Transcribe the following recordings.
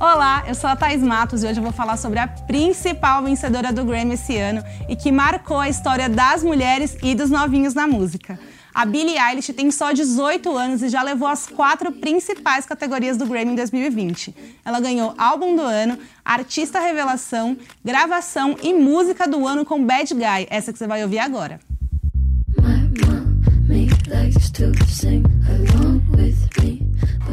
Olá, eu sou a Thais Matos e hoje eu vou falar sobre a principal vencedora do Grammy esse ano e que marcou a história das mulheres e dos novinhos na música. A Billie Eilish tem só 18 anos e já levou as quatro principais categorias do Grammy em 2020. Ela ganhou Álbum do Ano, Artista Revelação, Gravação e Música do Ano com Bad Guy, essa que você vai ouvir agora.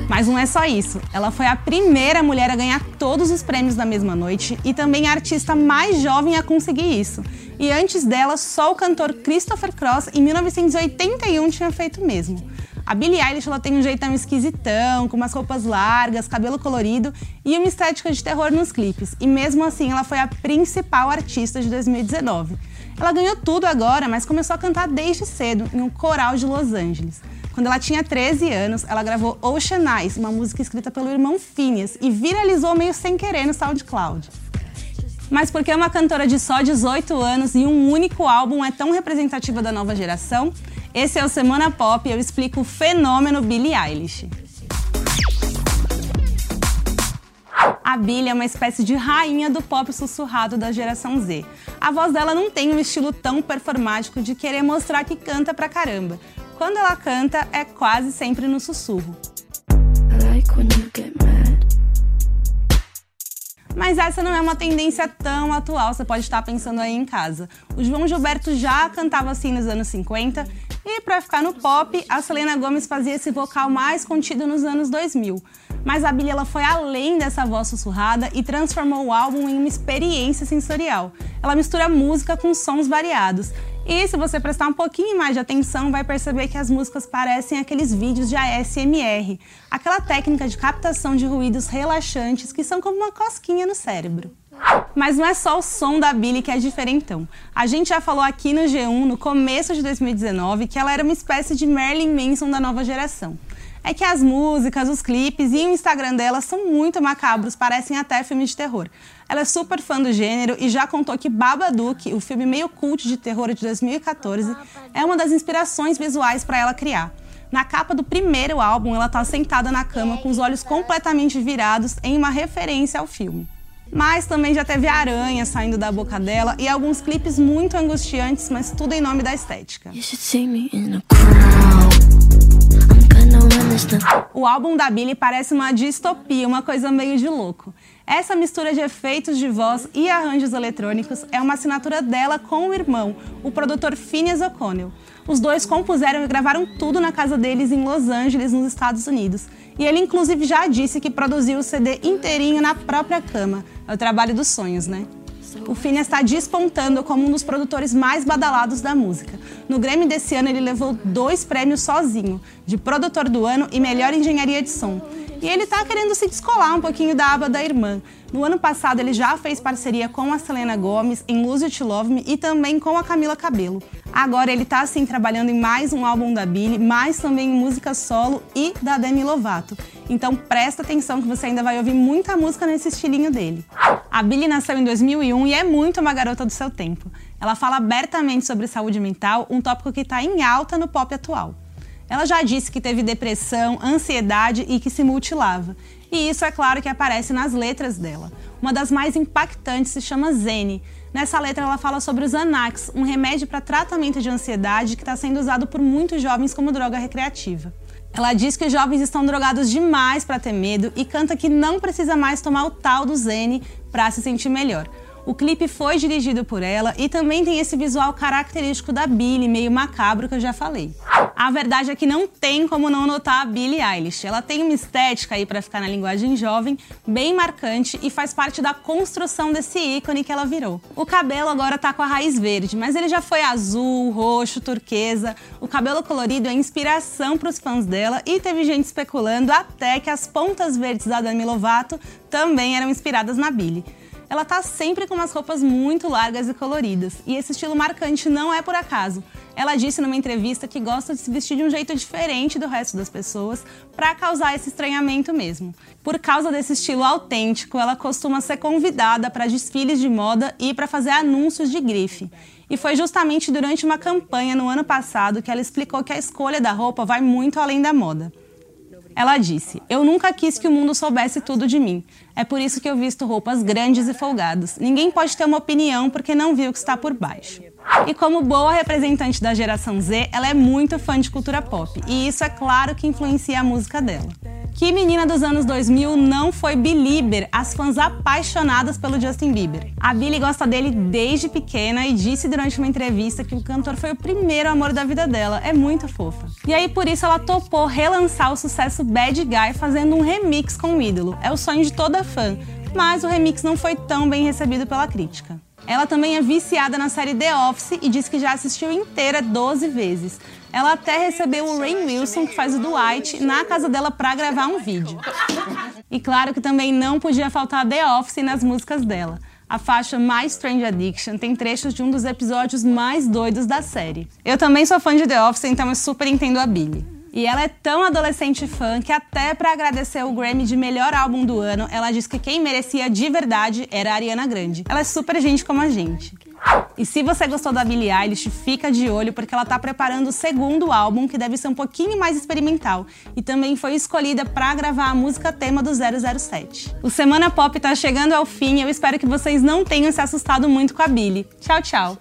Mas não é só isso. Ela foi a primeira mulher a ganhar todos os prêmios na mesma noite e também a artista mais jovem a conseguir isso. E antes dela, só o cantor Christopher Cross, em 1981, tinha feito o mesmo. A Billie Eilish ela tem um jeitão esquisitão, com umas roupas largas, cabelo colorido e uma estética de terror nos clipes. E mesmo assim, ela foi a principal artista de 2019. Ela ganhou tudo agora, mas começou a cantar desde cedo em um coral de Los Angeles. Quando ela tinha 13 anos, ela gravou Ocean Eyes, uma música escrita pelo irmão Phineas, e viralizou meio sem querer no SoundCloud. Mas por que uma cantora de só 18 anos e um único álbum é tão representativa da nova geração? Esse é o Semana Pop e eu explico o fenômeno Billie Eilish. A Billie é uma espécie de rainha do pop sussurrado da geração Z. A voz dela não tem um estilo tão performático de querer mostrar que canta pra caramba. Quando ela canta, é quase sempre no sussurro. Mas essa não é uma tendência tão atual, você pode estar pensando aí em casa. O João Gilberto já cantava assim nos anos 50 e para ficar no pop, a Selena Gomez fazia esse vocal mais contido nos anos 2000. Mas a Billie ela foi além dessa voz sussurrada e transformou o álbum em uma experiência sensorial. Ela mistura música com sons variados. E se você prestar um pouquinho mais de atenção, vai perceber que as músicas parecem aqueles vídeos de ASMR, aquela técnica de captação de ruídos relaxantes que são como uma cosquinha no cérebro. Mas não é só o som da Billie que é diferentão. A gente já falou aqui no G1, no começo de 2019, que ela era uma espécie de Marilyn Manson da nova geração é que as músicas, os clipes e o Instagram dela são muito macabros, parecem até filmes de terror. Ela é super fã do gênero e já contou que Babadook, o filme meio cult de terror de 2014, é uma das inspirações visuais para ela criar. Na capa do primeiro álbum, ela está sentada na cama com os olhos completamente virados em uma referência ao filme. Mas também já teve aranha saindo da boca dela e alguns clipes muito angustiantes, mas tudo em nome da estética. O álbum da Billie parece uma distopia, uma coisa meio de louco. Essa mistura de efeitos de voz e arranjos eletrônicos é uma assinatura dela com o irmão, o produtor Phineas O'Connell. Os dois compuseram e gravaram tudo na casa deles em Los Angeles, nos Estados Unidos. E ele, inclusive, já disse que produziu o CD inteirinho na própria cama. É o trabalho dos sonhos, né? O Phineas está despontando como um dos produtores mais badalados da música. No Grammy desse ano, ele levou dois prêmios sozinho, de produtor do ano e melhor engenharia de som. E ele está querendo se descolar um pouquinho da aba da irmã. No ano passado, ele já fez parceria com a Selena Gomez em Lose It Love Me e também com a Camila Cabello. Agora ele está assim trabalhando em mais um álbum da Billie, mas também em música solo e da Demi Lovato. Então presta atenção que você ainda vai ouvir muita música nesse estilinho dele. A Billie nasceu em 2001 e é muito uma garota do seu tempo. Ela fala abertamente sobre saúde mental, um tópico que está em alta no pop atual. Ela já disse que teve depressão, ansiedade e que se mutilava. E isso é claro que aparece nas letras dela. Uma das mais impactantes se chama Zene. Nessa letra ela fala sobre o Xanax, um remédio para tratamento de ansiedade que está sendo usado por muitos jovens como droga recreativa. Ela diz que os jovens estão drogados demais para ter medo e canta que não precisa mais tomar o tal do Zene para se sentir melhor. O clipe foi dirigido por ela e também tem esse visual característico da Billie, meio macabro que eu já falei. A verdade é que não tem como não notar a Billie Eilish. Ela tem uma estética aí para ficar na linguagem jovem, bem marcante e faz parte da construção desse ícone que ela virou. O cabelo agora tá com a raiz verde, mas ele já foi azul, roxo, turquesa. O cabelo colorido é inspiração para os fãs dela e teve gente especulando até que as pontas verdes da Demi Lovato também eram inspiradas na Billie ela tá sempre com umas roupas muito largas e coloridas. E esse estilo marcante não é por acaso. Ela disse numa entrevista que gosta de se vestir de um jeito diferente do resto das pessoas para causar esse estranhamento mesmo. Por causa desse estilo autêntico, ela costuma ser convidada para desfiles de moda e para fazer anúncios de grife. E foi justamente durante uma campanha no ano passado que ela explicou que a escolha da roupa vai muito além da moda. Ela disse: Eu nunca quis que o mundo soubesse tudo de mim. É por isso que eu visto roupas grandes e folgadas. Ninguém pode ter uma opinião porque não viu o que está por baixo. E como boa representante da geração Z, ela é muito fã de cultura pop, e isso é claro que influencia a música dela. Que menina dos anos 2000 não foi Belieber, as fãs apaixonadas pelo Justin Bieber? A Billie gosta dele desde pequena e disse durante uma entrevista que o cantor foi o primeiro amor da vida dela. É muito fofa. E aí por isso ela topou relançar o sucesso Bad Guy fazendo um remix com o ídolo. É o sonho de toda fã, mas o remix não foi tão bem recebido pela crítica. Ela também é viciada na série The Office e diz que já assistiu inteira 12 vezes. Ela até recebeu o Rain Wilson, que faz o Dwight, na casa dela para gravar um vídeo. E claro que também não podia faltar The Office nas músicas dela. A faixa My Strange Addiction tem trechos de um dos episódios mais doidos da série. Eu também sou fã de The Office, então eu super entendo a Billy. E ela é tão adolescente fã que até para agradecer o Grammy de melhor álbum do ano, ela disse que quem merecia de verdade era a Ariana Grande. Ela é super gente como a gente. E se você gostou da Billie Eilish, fica de olho porque ela tá preparando o segundo álbum, que deve ser um pouquinho mais experimental, e também foi escolhida para gravar a música tema do 007. O Semana Pop tá chegando ao fim, eu espero que vocês não tenham se assustado muito com a Billie. Tchau, tchau.